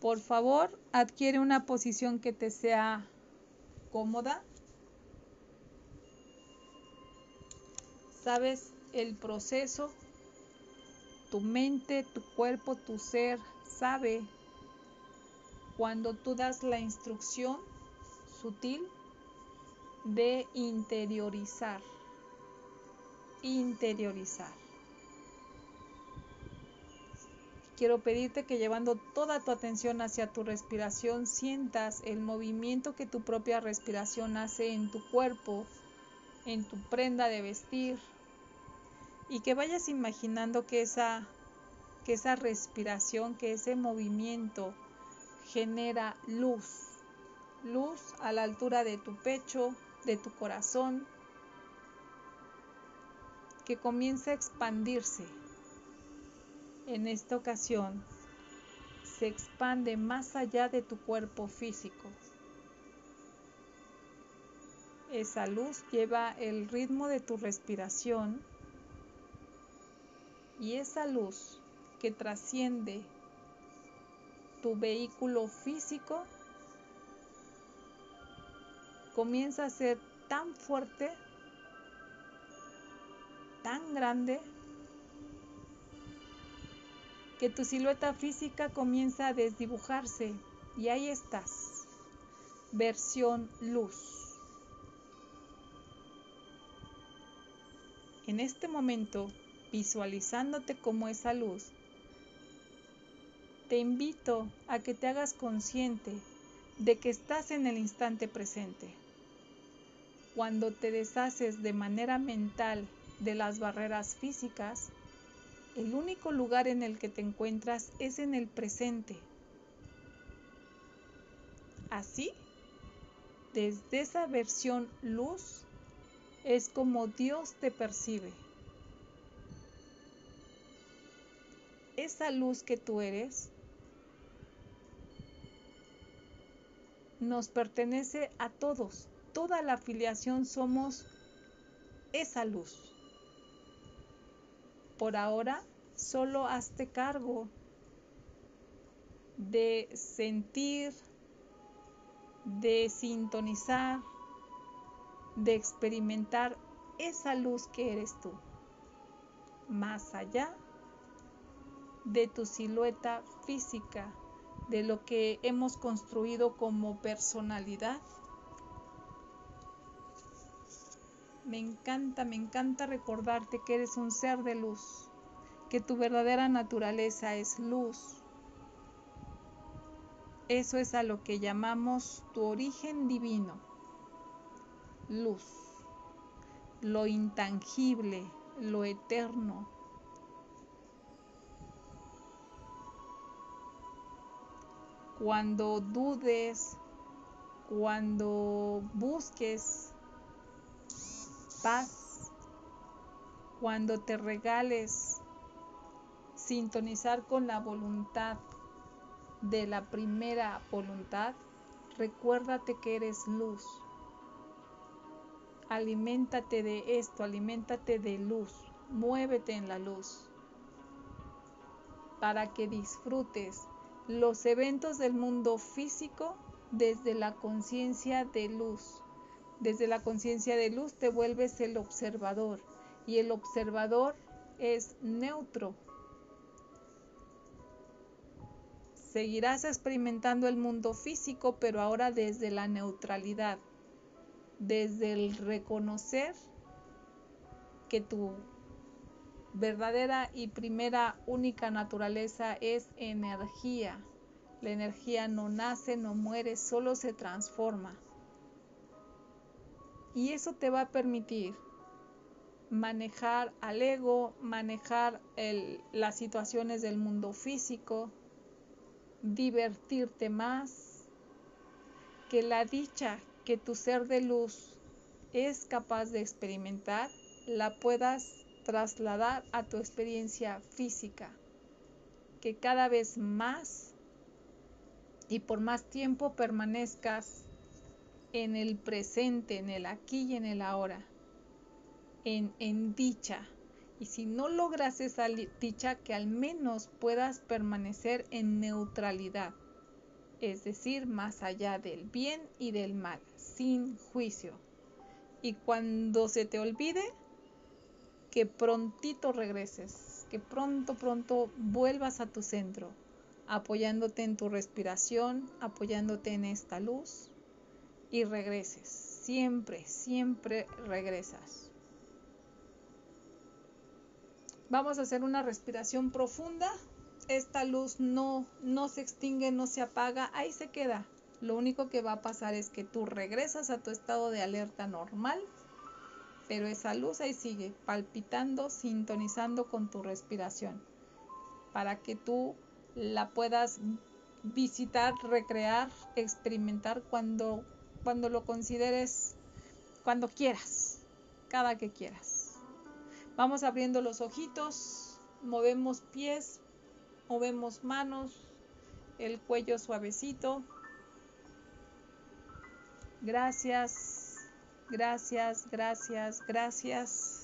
Por favor, adquiere una posición que te sea cómoda. Sabes el proceso, tu mente, tu cuerpo, tu ser sabe cuando tú das la instrucción sutil de interiorizar. Interiorizar. Quiero pedirte que llevando toda tu atención hacia tu respiración sientas el movimiento que tu propia respiración hace en tu cuerpo, en tu prenda de vestir y que vayas imaginando que esa que esa respiración, que ese movimiento genera luz, luz a la altura de tu pecho, de tu corazón, que comienza a expandirse. En esta ocasión se expande más allá de tu cuerpo físico. Esa luz lleva el ritmo de tu respiración y esa luz que trasciende tu vehículo físico comienza a ser tan fuerte, tan grande, que tu silueta física comienza a desdibujarse y ahí estás, versión luz. En este momento, visualizándote como esa luz, te invito a que te hagas consciente de que estás en el instante presente. Cuando te deshaces de manera mental de las barreras físicas, el único lugar en el que te encuentras es en el presente. Así, desde esa versión luz, es como Dios te percibe. Esa luz que tú eres nos pertenece a todos. Toda la afiliación somos esa luz. Por ahora, solo hazte cargo de sentir, de sintonizar, de experimentar esa luz que eres tú, más allá de tu silueta física de lo que hemos construido como personalidad. Me encanta, me encanta recordarte que eres un ser de luz, que tu verdadera naturaleza es luz. Eso es a lo que llamamos tu origen divino, luz, lo intangible, lo eterno, cuando dudes, cuando busques paz, cuando te regales sintonizar con la voluntad de la primera voluntad, recuérdate que eres luz. Aliméntate de esto, aliméntate de luz, muévete en la luz para que disfrutes los eventos del mundo físico desde la conciencia de luz. Desde la conciencia de luz te vuelves el observador y el observador es neutro. Seguirás experimentando el mundo físico, pero ahora desde la neutralidad, desde el reconocer que tu verdadera y primera única naturaleza es energía. La energía no nace, no muere, solo se transforma. Y eso te va a permitir manejar al ego, manejar las situaciones del mundo físico, divertirte más, que la dicha que tu ser de luz es capaz de experimentar, la puedas trasladar a tu experiencia física, que cada vez más y por más tiempo permanezcas en el presente, en el aquí y en el ahora, en, en dicha. Y si no logras esa dicha, que al menos puedas permanecer en neutralidad, es decir, más allá del bien y del mal, sin juicio. Y cuando se te olvide, que prontito regreses, que pronto, pronto vuelvas a tu centro, apoyándote en tu respiración, apoyándote en esta luz y regreses. Siempre, siempre regresas. Vamos a hacer una respiración profunda. Esta luz no, no se extingue, no se apaga, ahí se queda. Lo único que va a pasar es que tú regresas a tu estado de alerta normal pero esa luz ahí sigue palpitando, sintonizando con tu respiración, para que tú la puedas visitar, recrear, experimentar cuando, cuando lo consideres, cuando quieras, cada que quieras. Vamos abriendo los ojitos, movemos pies, movemos manos, el cuello suavecito. Gracias. Gracias, gracias, gracias.